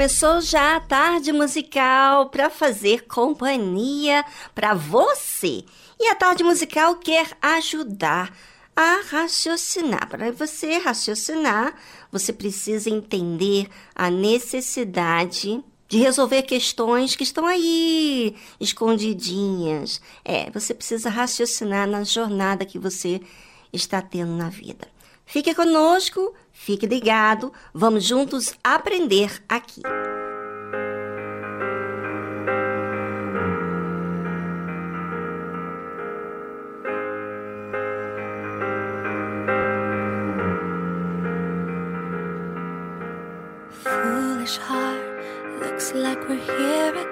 Começou já a tarde musical para fazer companhia para você. E a tarde musical quer ajudar a raciocinar. Para você raciocinar, você precisa entender a necessidade de resolver questões que estão aí escondidinhas. É, você precisa raciocinar na jornada que você está tendo na vida. Fique conosco, fique ligado, vamos juntos aprender aqui. Foolish heart, looks like we're here again.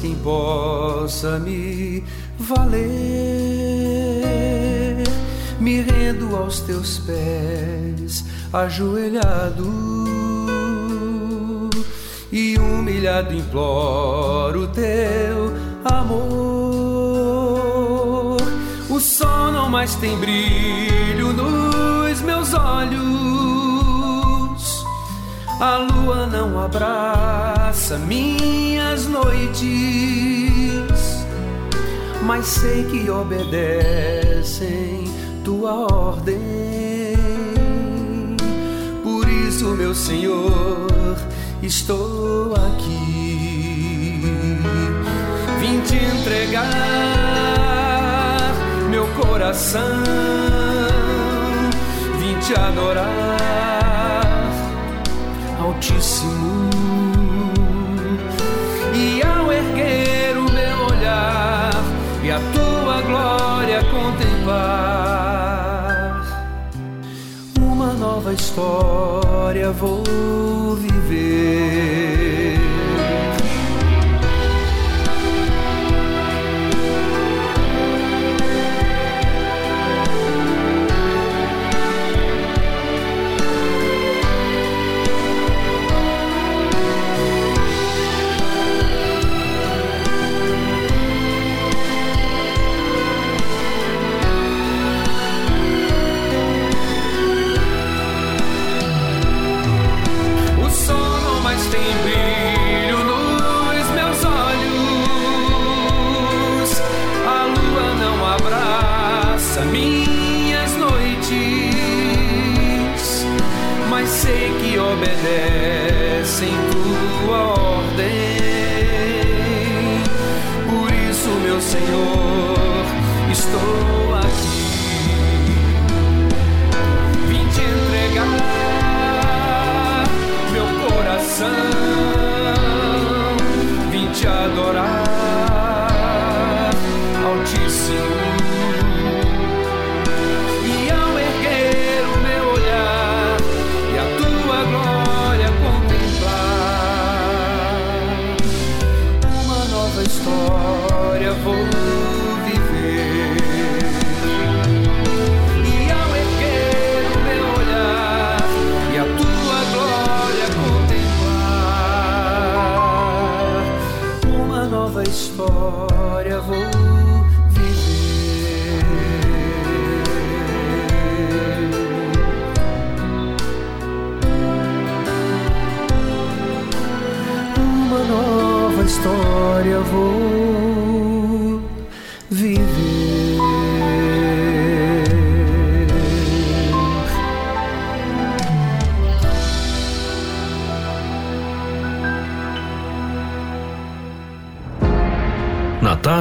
Quem possa me valer. Me rendo aos teus pés, ajoelhado e humilhado imploro teu amor. O sol não mais tem brilho nos meus olhos, a lua não abraça minhas noites, mas sei que obedecem tua ordem. Por isso, meu Senhor estou aqui. Vim te entregar meu coração, vim te adorar, Altíssimo. Uma nova história vou viver.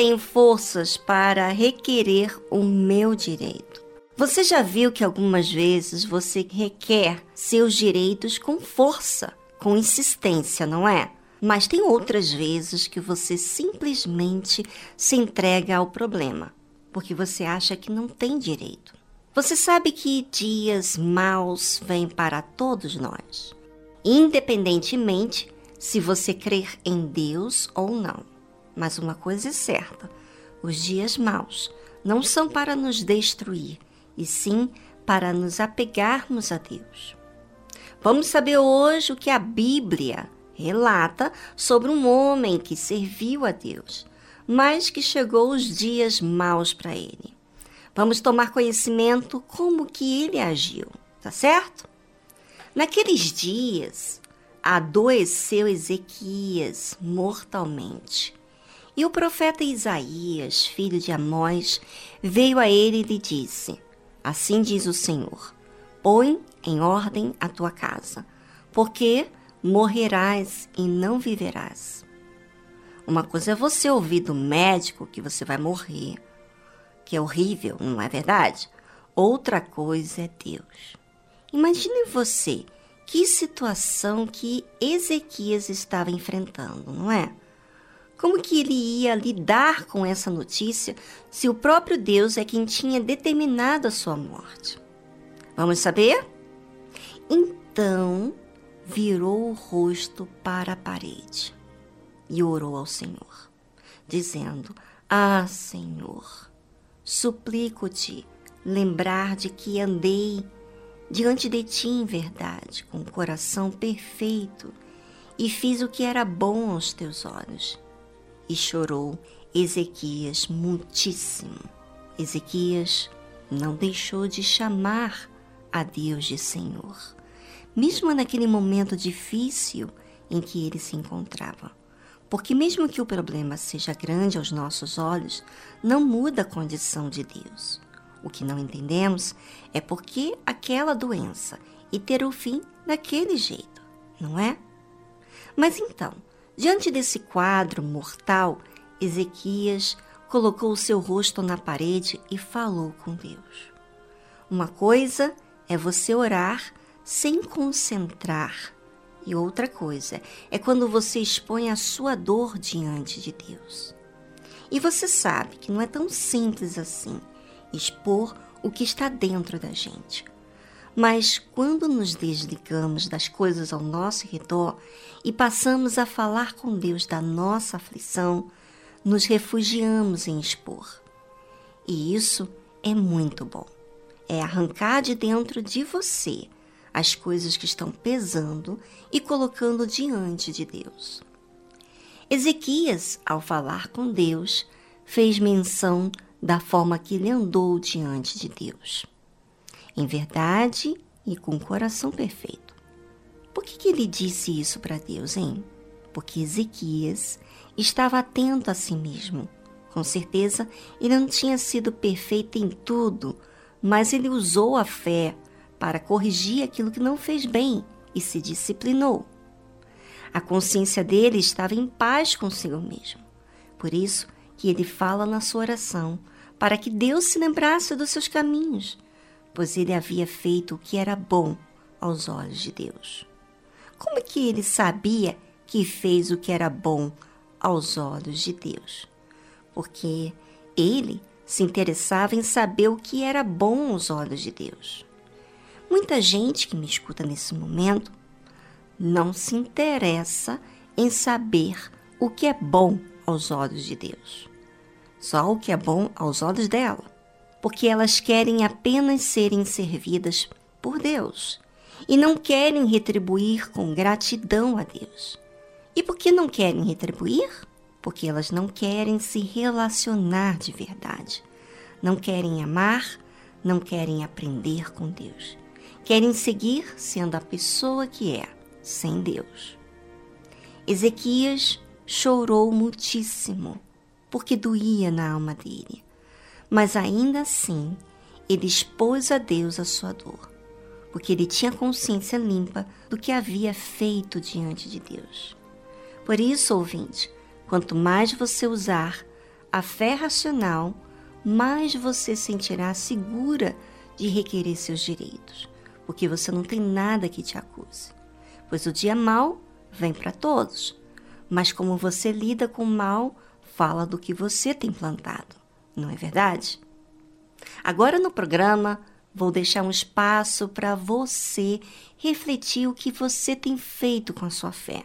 Tenho forças para requerer o meu direito? Você já viu que algumas vezes você requer seus direitos com força, com insistência, não é? Mas tem outras vezes que você simplesmente se entrega ao problema, porque você acha que não tem direito. Você sabe que dias maus vêm para todos nós, independentemente se você crer em Deus ou não. Mas uma coisa é certa: os dias maus não são para nos destruir, e sim para nos apegarmos a Deus. Vamos saber hoje o que a Bíblia relata sobre um homem que serviu a Deus, mas que chegou os dias maus para ele. Vamos tomar conhecimento como que ele agiu, tá certo? Naqueles dias, adoeceu Ezequias mortalmente E o profeta Isaías, filho de Amós, veio a ele e lhe disse: Assim diz o Senhor: Põe em ordem a tua casa, porque morrerás e não viverás. Uma coisa é você ouvir do médico que você vai morrer, que é horrível, não é verdade? Outra coisa é Deus. Imagine você que situação que Ezequias estava enfrentando, não é? Como que ele ia lidar com essa notícia se o próprio Deus é quem tinha determinado a sua morte? Vamos saber? Então virou o rosto para a parede e orou ao Senhor, dizendo: Ah, Senhor, suplico-te lembrar de que andei diante de ti em verdade, com o coração perfeito, e fiz o que era bom aos teus olhos. E chorou Ezequias muitíssimo. Ezequias não deixou de chamar a Deus de Senhor, mesmo naquele momento difícil em que ele se encontrava. Porque, mesmo que o problema seja grande aos nossos olhos, não muda a condição de Deus. O que não entendemos é por que aquela doença e ter o fim daquele jeito, não é? Mas então, diante desse quadro mortal, Ezequias colocou o seu rosto na parede e falou com Deus. Uma coisa é você orar sem concentrar, e outra coisa é quando você expõe a sua dor diante de Deus. E você sabe que não é tão simples assim expor o que está dentro da gente. Mas quando nos desligamos das coisas ao nosso redor e passamos a falar com Deus da nossa aflição, nos refugiamos em expor. E isso é muito bom. É arrancar de dentro de você as coisas que estão pesando e colocando diante de Deus. Ezequias, ao falar com Deus, fez menção da forma que ele andou diante de Deus, em verdade e com o coração perfeito. Por que, que ele disse isso para Deus, hein? Porque Ezequias estava atento a si mesmo. Com certeza, ele não tinha sido perfeito em tudo, mas ele usou a fé para corrigir aquilo que não fez bem e se disciplinou. A consciência dele estava em paz consigo mesmo. Por isso que ele fala na sua oração para que Deus se lembrasse dos seus caminhos, pois ele havia feito o que era bom aos olhos de Deus. Como é que ele sabia que fez o que era bom aos olhos de Deus? Porque ele se interessava em saber o que era bom aos olhos de Deus. Muita gente que me escuta nesse momento não se interessa em saber o que é bom aos olhos de Deus só o que é bom aos olhos dela, porque elas querem apenas serem servidas por Deus e não querem retribuir com gratidão a Deus. E por que não querem retribuir? Porque elas não querem se relacionar de verdade, não querem amar, não querem aprender com Deus. Querem seguir sendo a pessoa que é, sem Deus. Ezequias chorou muitíssimo porque doía na alma dele. Mas ainda assim, ele expôs a Deus a sua dor, porque ele tinha consciência limpa do que havia feito diante de Deus. Por isso, ouvinte, quanto mais você usar a fé racional, mais você sentirá segura de requerer seus direitos, porque você não tem nada que te acuse. Pois o dia mal vem para todos, mas como você lida com o mal, fala do que você tem plantado, não é verdade? Agora no programa, vou deixar um espaço para você refletir o que você tem feito com a sua fé,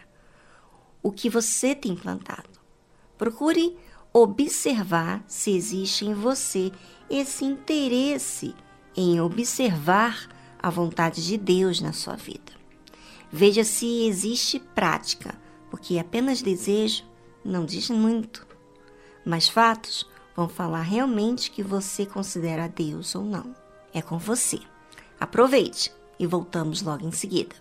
o que você tem plantado. Procure observar se existe em você esse interesse em observar a vontade de Deus na sua vida. Veja se existe prática, porque apenas desejo não diz muito mas fatos vão falar realmente que você considera Deus ou não. É com você. Aproveite e voltamos logo em seguida.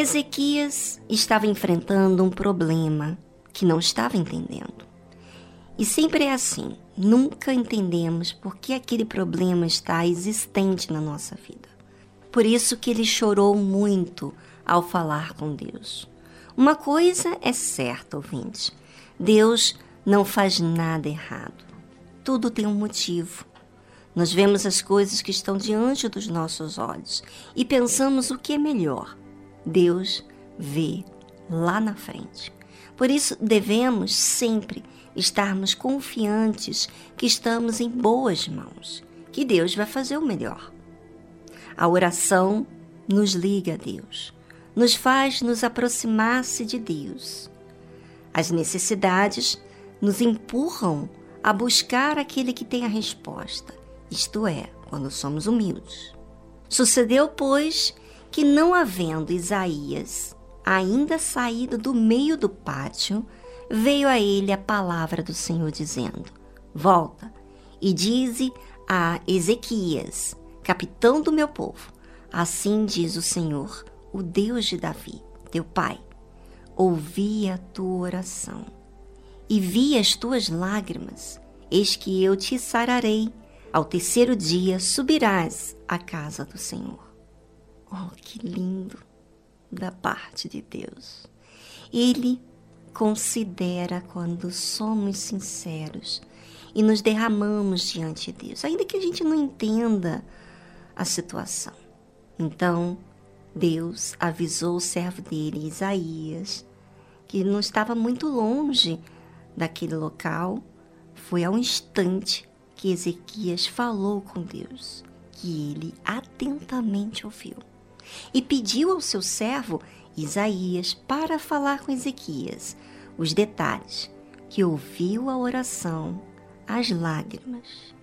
Ezequias estava enfrentando um problema que não estava entendendo. E sempre é assim, nunca entendemos por que aquele problema está existente na nossa vida. Por isso que ele chorou muito ao falar com Deus. Uma coisa é certa, ouvinte: Deus não faz nada errado. Tudo tem um motivo. Nós vemos as coisas que estão diante dos nossos olhos e pensamos o que é melhor. Deus vê lá na frente. Por isso, devemos sempre estarmos confiantes que estamos em boas mãos, que Deus vai fazer o melhor. A oração nos liga a Deus, nos faz nos aproximar-se de Deus. As necessidades nos empurram a buscar aquele que tem a resposta, isto é, quando somos humildes. Sucedeu, pois, que não havendo Isaías ainda saído do meio do pátio, veio a ele a palavra do Senhor dizendo: Volta e dize a Ezequias, capitão do meu povo: Assim diz o Senhor, o Deus de Davi, teu pai: Ouvi a tua oração e vi as tuas lágrimas. Eis que eu te sararei. Ao terceiro dia subirás à casa do Senhor. Oh, que lindo da parte de Deus. Ele considera quando somos sinceros e nos derramamos diante de Deus, ainda que a gente não entenda a situação. Então, Deus avisou o servo dele, Isaías, que não estava muito longe daquele local, foi ao instante que Ezequias falou com Deus, que ele atentamente ouviu, e pediu ao seu servo Isaías para falar com Ezequias os detalhes, que ouviu a oração, as lágrimas.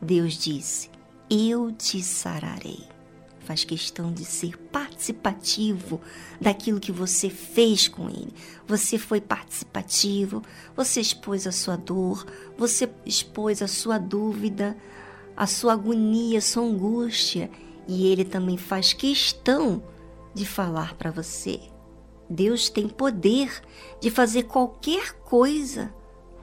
Deus disse: Eu te sararei faz questão de ser participativo daquilo que você fez com ele. Você foi participativo, você expôs a sua dor, você expôs a sua dúvida, a sua agonia, a sua angústia, e ele também faz questão de falar para você. Deus tem poder de fazer qualquer coisa,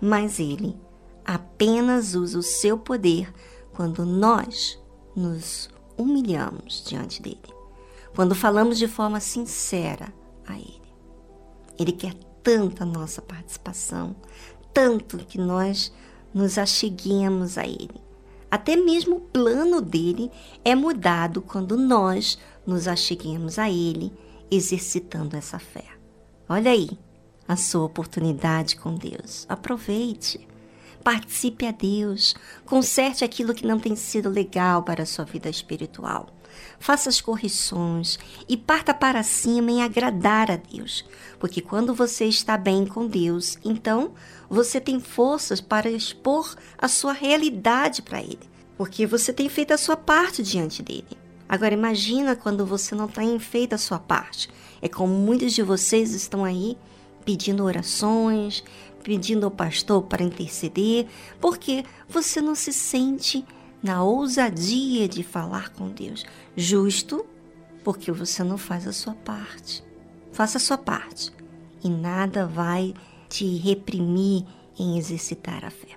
mas ele apenas usa o seu poder quando nós nos humilhamos diante dele, quando falamos de forma sincera a ele. Ele quer tanta nossa participação, tanto que nós nos acheguemos a ele. Até mesmo o plano dele é mudado quando nós nos acheguemos a ele, exercitando essa fé. Olha aí a sua oportunidade com Deus. Aproveite. Participe a Deus. Conserte aquilo que não tem sido legal para a sua vida espiritual. Faça as correções e parta para cima em agradar a Deus. Porque quando você está bem com Deus, então você tem forças para expor a sua realidade para Ele. Porque você tem feito a sua parte diante dele. Agora imagina quando você não tem feito a sua parte. É como muitos de vocês estão aí pedindo orações, pedindo ao pastor para interceder, porque você não se sente na ousadia de falar com Deus. Justo, porque você não faz a sua parte. Faça a sua parte e nada vai te reprimir em exercitar a fé.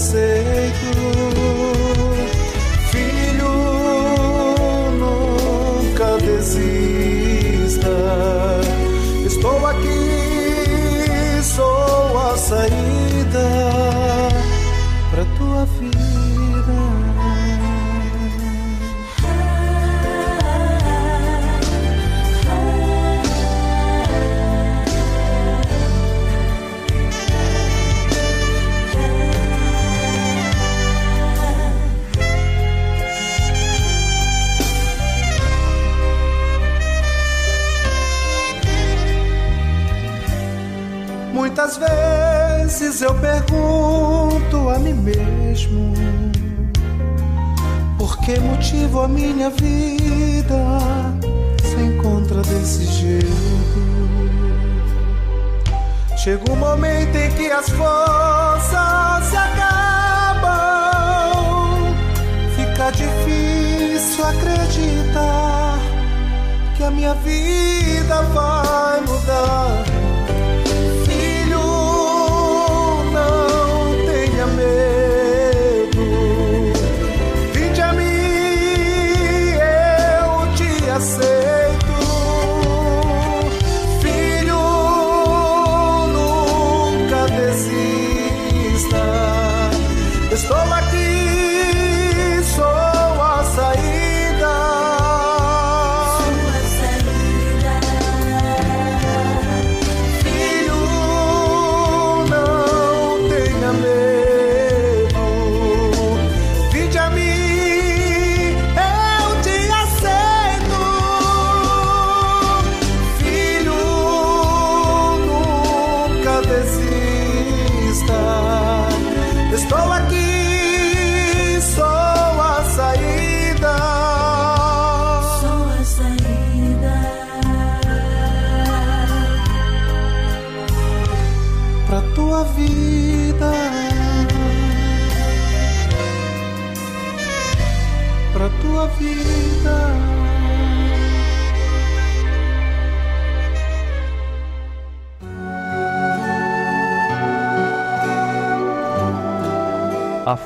Aceito. Filho, nunca desista. Estou aqui, sou a saída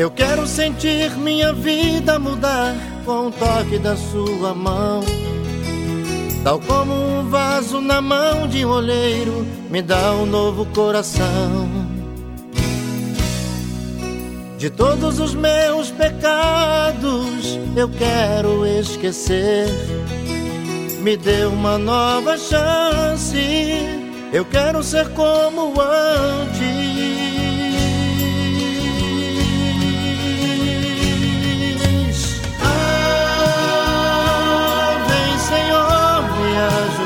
Eu quero sentir minha vida mudar com o toque da sua mão. Tal como um vaso na mão de um olheiro, me dá um novo coração. De todos os meus pecados eu quero esquecer. Me dê uma nova chance. Eu quero ser como antes.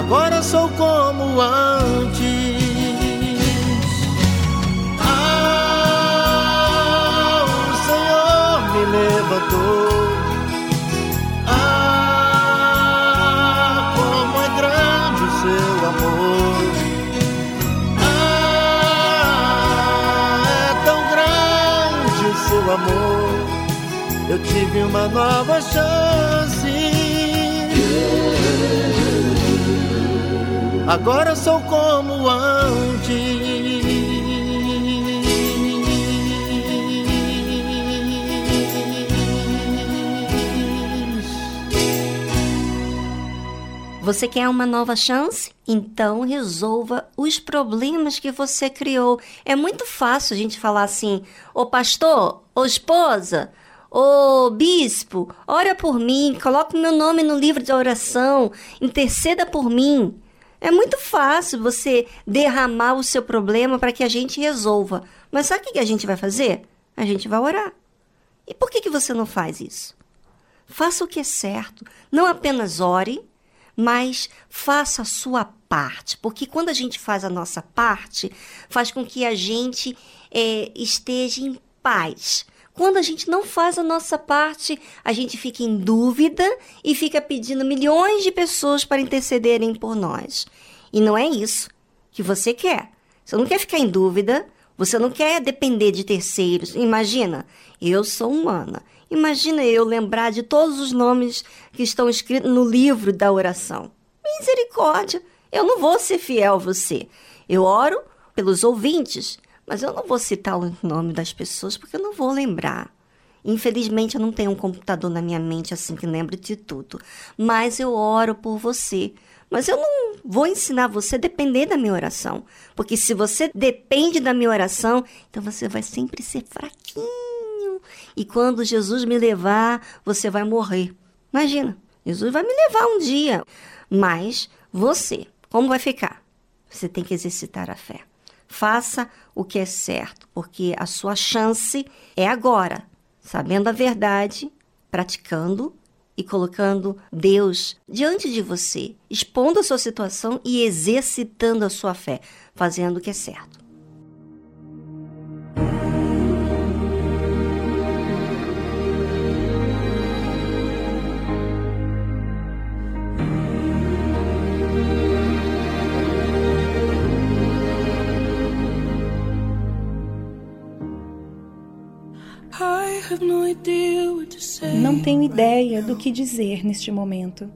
Agora sou como antes. Ah, o Senhor me levantou. Ah, como é grande o seu amor. Ah, é tão grande o seu amor. Eu tive uma nova chance. Agora sou como antes. Você quer uma nova chance? Então resolva os problemas que você criou. É muito fácil a gente falar assim: ô pastor, ô esposa, ô bispo, ora por mim, coloque meu nome no livro de oração, interceda por mim. É muito fácil você derramar o seu problema para que a gente resolva. Mas sabe o que a gente vai fazer? A gente vai orar. E por que, que você não faz isso? Faça o que é certo. Não apenas ore, mas faça a sua parte. Porque quando a gente faz a nossa parte, faz com que a gente eh, esteja em paz. Quando a gente não faz a nossa parte, a gente fica em dúvida e fica pedindo milhões de pessoas para intercederem por nós. E não é isso que você quer. Você não quer ficar em dúvida, você não quer depender de terceiros. Imagina, eu sou humana. Imagina eu lembrar de todos os nomes que estão escritos no livro da oração. Misericórdia, eu não vou ser fiel a você. Eu oro pelos ouvintes, mas eu não vou citar o nome das pessoas porque eu não vou lembrar. Infelizmente, eu não tenho um computador na minha mente assim que lembre de tudo. Mas eu oro por você. Mas eu não vou ensinar você a depender da minha oração. Porque se você depende da minha oração, então você vai sempre ser fraquinho. E quando Jesus me levar, você vai morrer. Imagina, Jesus vai me levar um dia. Mas você, como vai ficar? Você tem que exercitar a fé. Faça o que é certo, porque a sua chance é agora, sabendo a verdade, praticando e colocando Deus diante de você, expondo a sua situação e exercitando a sua fé, fazendo o que é certo. Não tenho ideia do que dizer neste momento.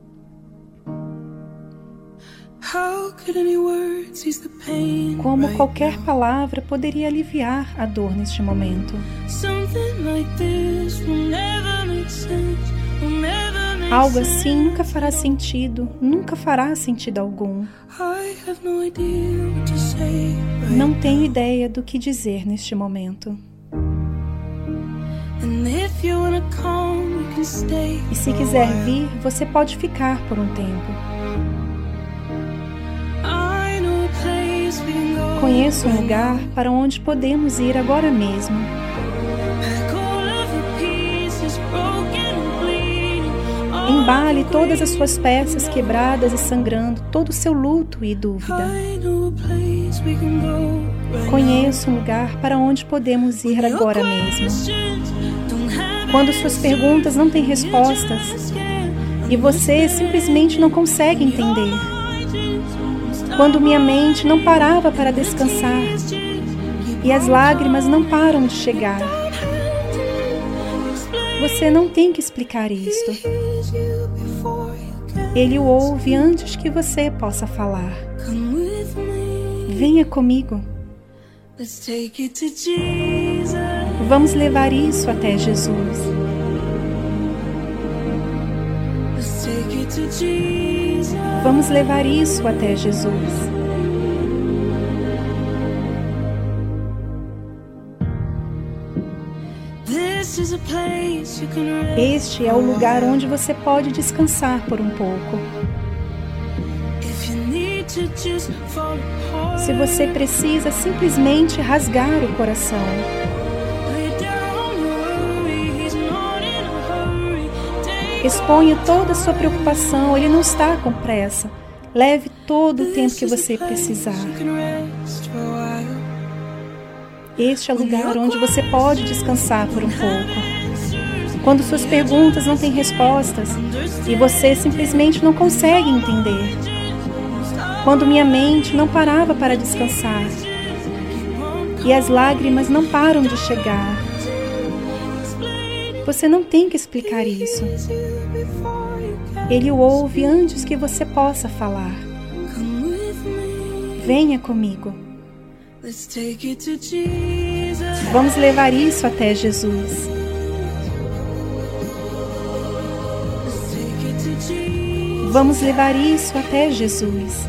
Como qualquer palavra poderia aliviar a dor neste momento? Algo assim nunca fará sentido, nunca fará sentido algum. Não tenho ideia do que dizer neste momento. E se quiser vir, você pode ficar por um tempo. Conheço um lugar para onde podemos ir agora mesmo. Embale todas as suas peças quebradas e sangrando, todo o seu luto e dúvida. Conheço um lugar para onde podemos ir agora mesmo. Quando suas perguntas não têm respostas e você simplesmente não consegue entender. Quando minha mente não parava para descansar e as lágrimas não param de chegar. Você não tem que explicar isto. Ele o ouve antes que você possa falar. Venha comigo. Vamos levar isso até Jesus. Vamos levar isso até Jesus. Este é o lugar onde você pode descansar por um pouco. Se você precisa simplesmente rasgar o coração. Exponha toda a sua preocupação, ele não está com pressa. Leve todo o tempo que você precisar. Este é o lugar onde você pode descansar por um pouco. Quando suas perguntas não têm respostas e você simplesmente não consegue entender. Quando minha mente não parava para descansar e as lágrimas não param de chegar. Você não tem que explicar isso. Ele o ouve antes que você possa falar. Venha comigo. Vamos levar isso até Jesus. Vamos levar isso até Jesus.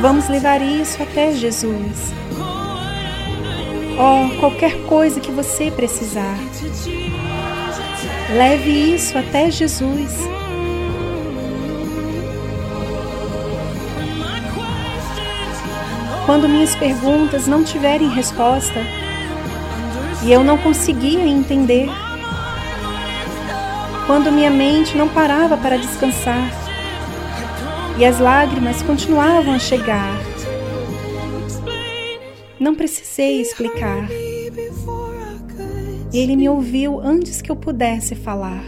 Vamos levar isso até Jesus. Oh, qualquer coisa que você precisar. Leve isso até Jesus. Quando minhas perguntas não tiverem resposta e eu não conseguia entender, quando minha mente não parava para descansar e as lágrimas continuavam a chegar, não precisei explicar. Ele me ouviu antes que eu pudesse falar.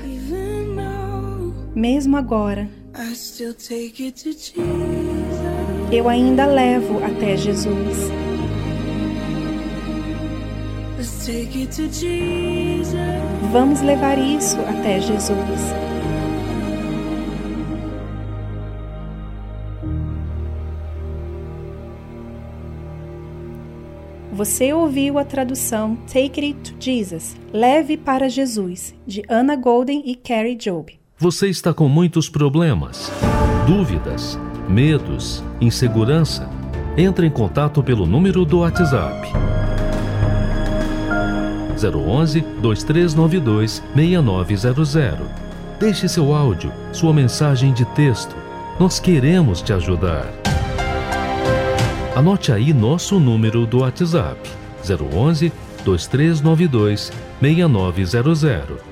Mesmo agora, eu ainda levo até Jesus. Vamos levar isso até Jesus. Você ouviu a tradução Take It to Jesus, Leve para Jesus, de Anna Golden e Carrie Job. Você está com muitos problemas, dúvidas, medos, insegurança? Entre em contato pelo número do WhatsApp 011 2392 6900. Deixe seu áudio, sua mensagem de texto. Nós queremos te ajudar. Anote aí nosso número do WhatsApp: 011 2392 6900.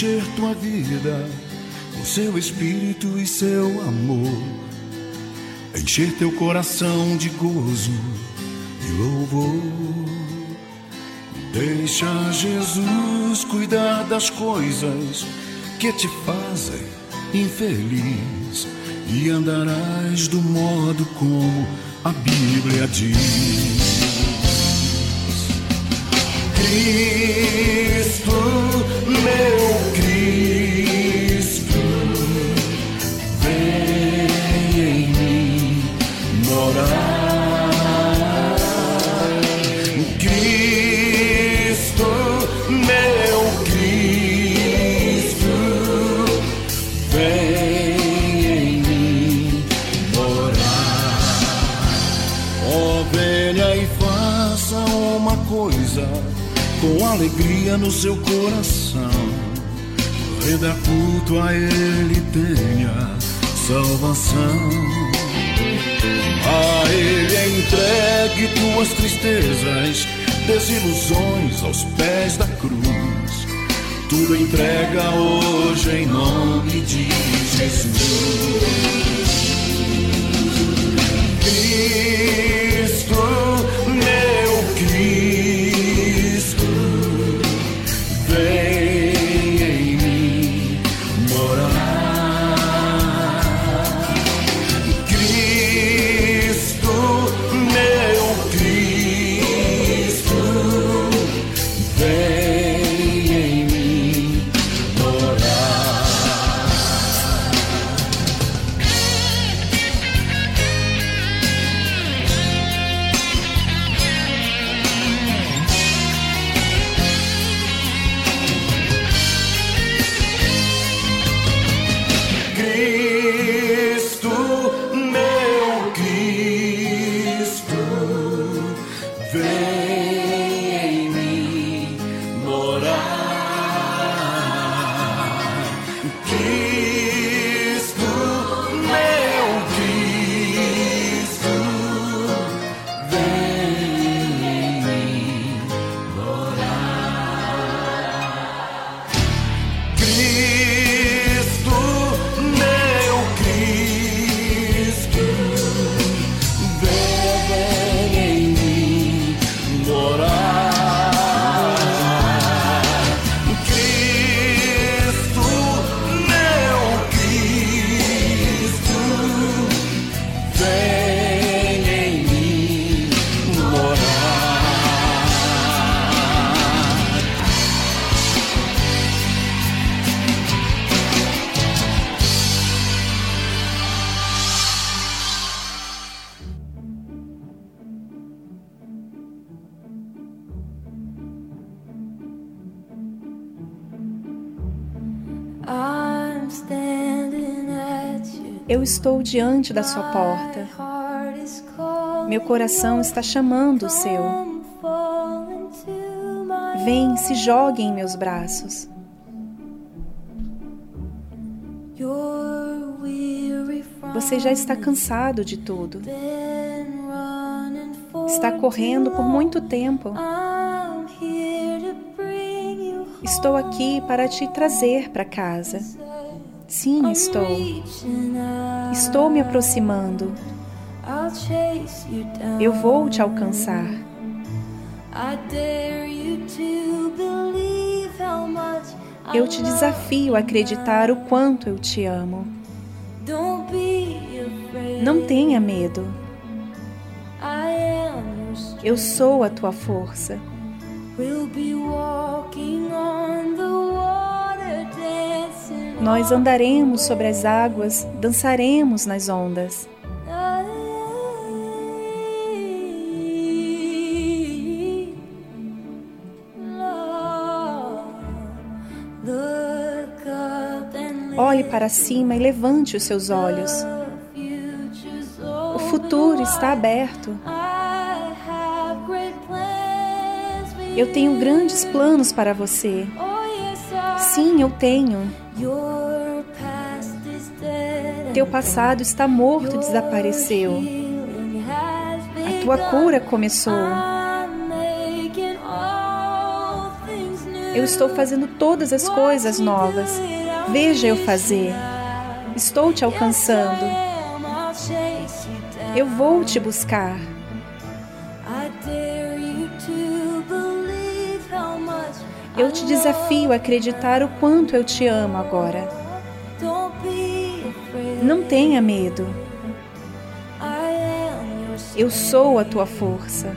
Encher tua vida com seu espírito e seu amor, encher teu coração de gozo e louvor. Deixa Jesus cuidar das coisas que te fazem infeliz e andarás do modo como a Bíblia diz. Cristo, meu Cristo, alegria no seu coração. Reda culto a Ele tenha salvação. A Ele entregue tuas tristezas, desilusões aos pés da cruz. Tudo entrega hoje em nome de Jesus. Eu estou diante da sua porta. Meu coração está chamando o seu. Vem, se jogue em meus braços. Você já está cansado de tudo. Está correndo por muito tempo. Estou aqui para te trazer para casa. Sim, estou. Estou me aproximando. Eu vou te alcançar. Eu te desafio a acreditar o quanto eu te amo. Não tenha medo. Eu sou a tua força. Nós andaremos sobre as águas, dançaremos nas ondas. Olhe para cima e levante os seus olhos. O futuro está aberto. Eu tenho grandes planos para você. Sim, eu tenho. Teu passado está morto, desapareceu. A tua cura começou. Eu estou fazendo todas as coisas novas. Veja eu fazer. Estou te alcançando. Eu vou te buscar. Eu te desafio a acreditar o quanto eu te amo agora. Não tenha medo. Eu sou a tua força.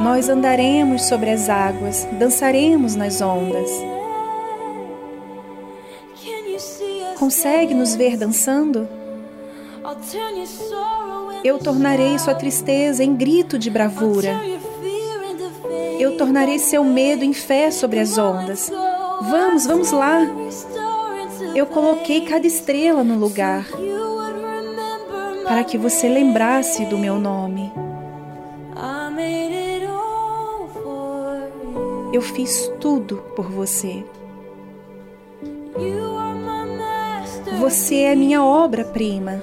Nós andaremos sobre as águas, dançaremos nas ondas. Consegue nos ver dançando? Eu tornarei sua tristeza em grito de bravura. Eu tornarei seu medo em fé sobre as ondas. Vamos, vamos lá. Eu coloquei cada estrela no lugar para que você lembrasse do meu nome. Eu fiz tudo por você. Você é minha obra-prima.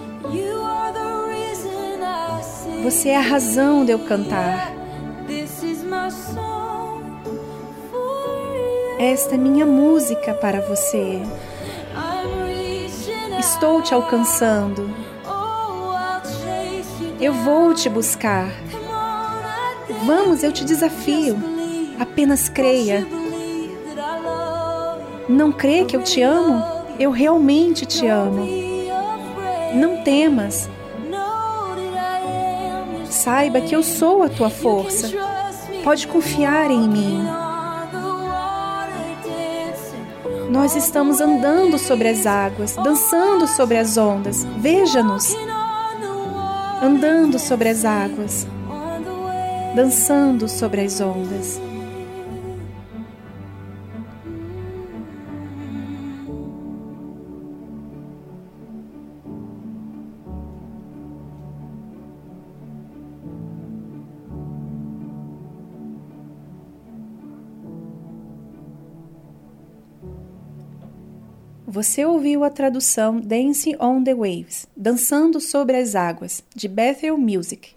Você é a razão de eu cantar. Esta é minha música para você. Estou te alcançando. Eu vou te buscar. Vamos, eu te desafio. Apenas creia. Não crê que eu te amo? Eu realmente te amo. Não temas. Saiba que eu sou a tua força. Pode confiar em mim. Nós estamos andando sobre as águas, dançando sobre as ondas. Veja-nos. Andando sobre as águas, dançando sobre as ondas. Você ouviu a tradução Dancing on the Waves, Dançando sobre as Águas, de Bethel Music.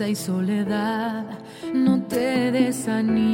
y soledad, no te desanimes.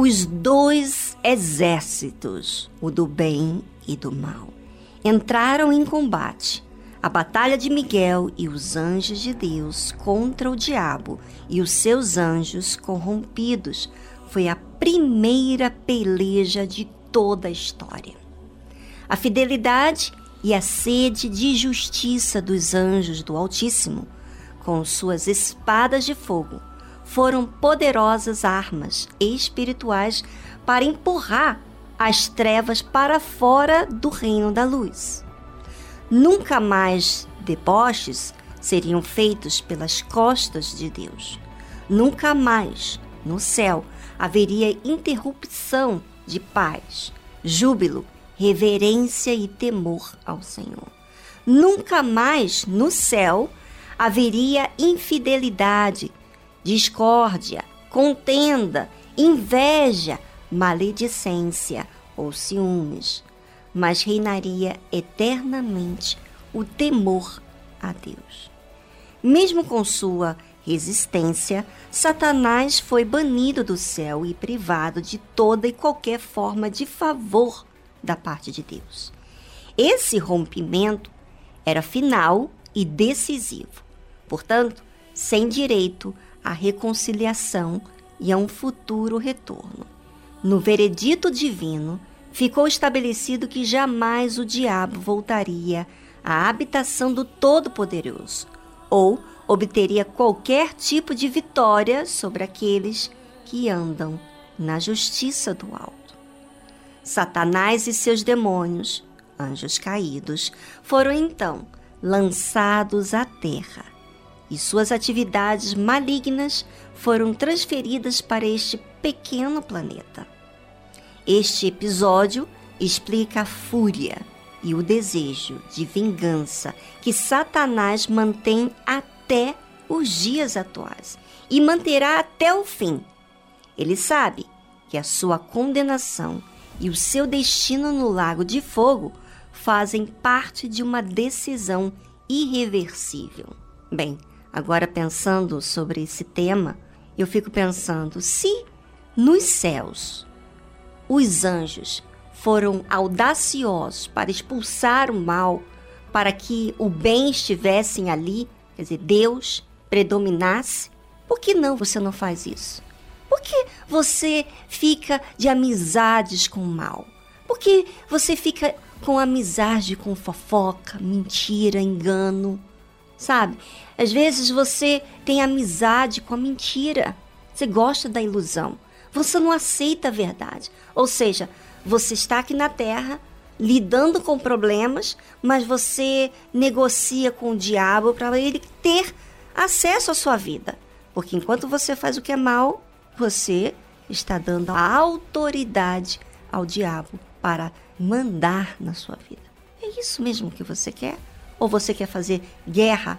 Os dois exércitos, o do bem e do mal, entraram em combate. A batalha de Miguel e os anjos de Deus contra o diabo e os seus anjos corrompidos foi a primeira peleja de toda a história. A fidelidade e a sede de justiça dos anjos do Altíssimo, com suas espadas de fogo, foram poderosas armas espirituais para empurrar as trevas para fora do reino da luz. Nunca mais deboches seriam feitos pelas costas de Deus. Nunca mais no céu haveria interrupção de paz, júbilo, reverência e temor ao Senhor. Nunca mais no céu haveria infidelidade, discórdia, contenda, inveja, maledicência ou ciúmes, mas reinaria eternamente o temor a Deus. Mesmo com sua resistência, Satanás foi banido do céu e privado de toda e qualquer forma de favor da parte de Deus. Esse rompimento era final e decisivo, portanto, sem direito à reconciliação e a um futuro retorno. No veredito divino, ficou estabelecido que jamais o diabo voltaria à habitação do Todo-Poderoso ou obteria qualquer tipo de vitória sobre aqueles que andam na justiça do alto. Satanás e seus demônios, anjos caídos, foram então lançados à terra e suas atividades malignas foram transferidas para este pequeno planeta. Este episódio explica a fúria e o desejo de vingança que Satanás mantém até os dias atuais e manterá até o fim. Ele sabe que a sua condenação e o seu destino no lago de fogo fazem parte de uma decisão irreversível. Bem, agora pensando sobre esse tema, eu fico pensando: se nos céus os anjos foram audaciosos para expulsar o mal, para que o bem estivesse ali, quer dizer, Deus predominasse, por que não você não faz isso? Por que você fica de amizades com o mal? Por que você fica com amizade com fofoca, mentira, engano? Sabe? Às vezes você tem amizade com a mentira. Você gosta da ilusão. Você não aceita a verdade. Ou seja, você está aqui na Terra lidando com problemas, mas você negocia com o diabo para ele ter acesso à sua vida. Porque enquanto você faz o que é mal, você está dando autoridade ao diabo para mandar na sua vida. É isso mesmo que você quer? Ou você quer fazer guerra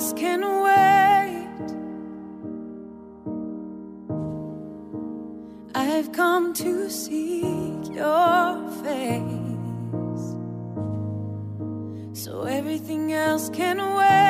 else can wait. I've come to seek your face, so everything else can wait.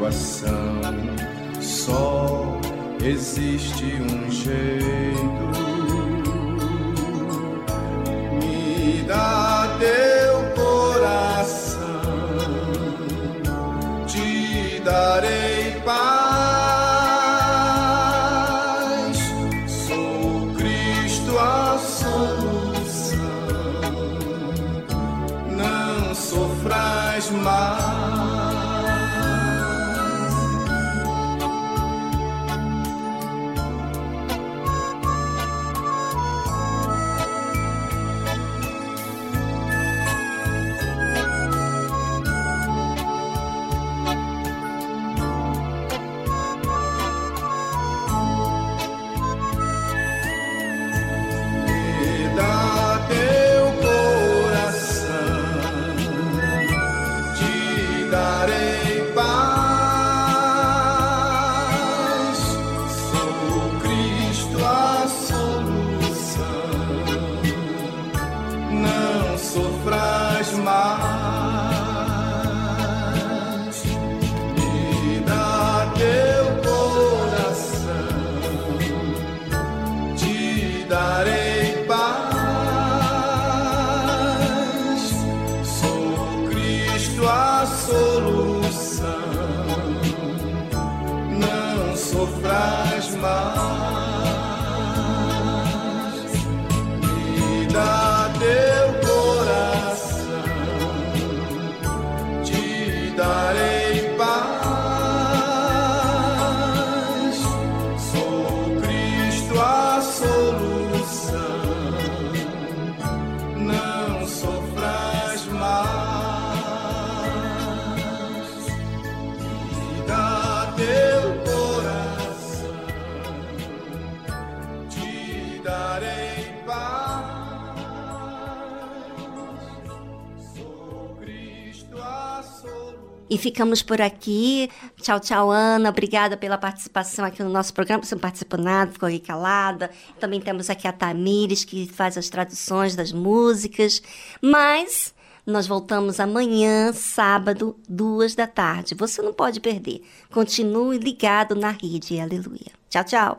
Situação só existe um jeito. Me dá ficamos por aqui. Tchau, tchau, Ana. Obrigada pela participação aqui no nosso programa. Você não participou nada, ficou aqui calada. Também temos aqui a Tamires, que faz as traduções das músicas. Mas nós voltamos amanhã, sábado, duas da tarde. Você não pode perder. Continue ligado na rede. Aleluia. Tchau, tchau.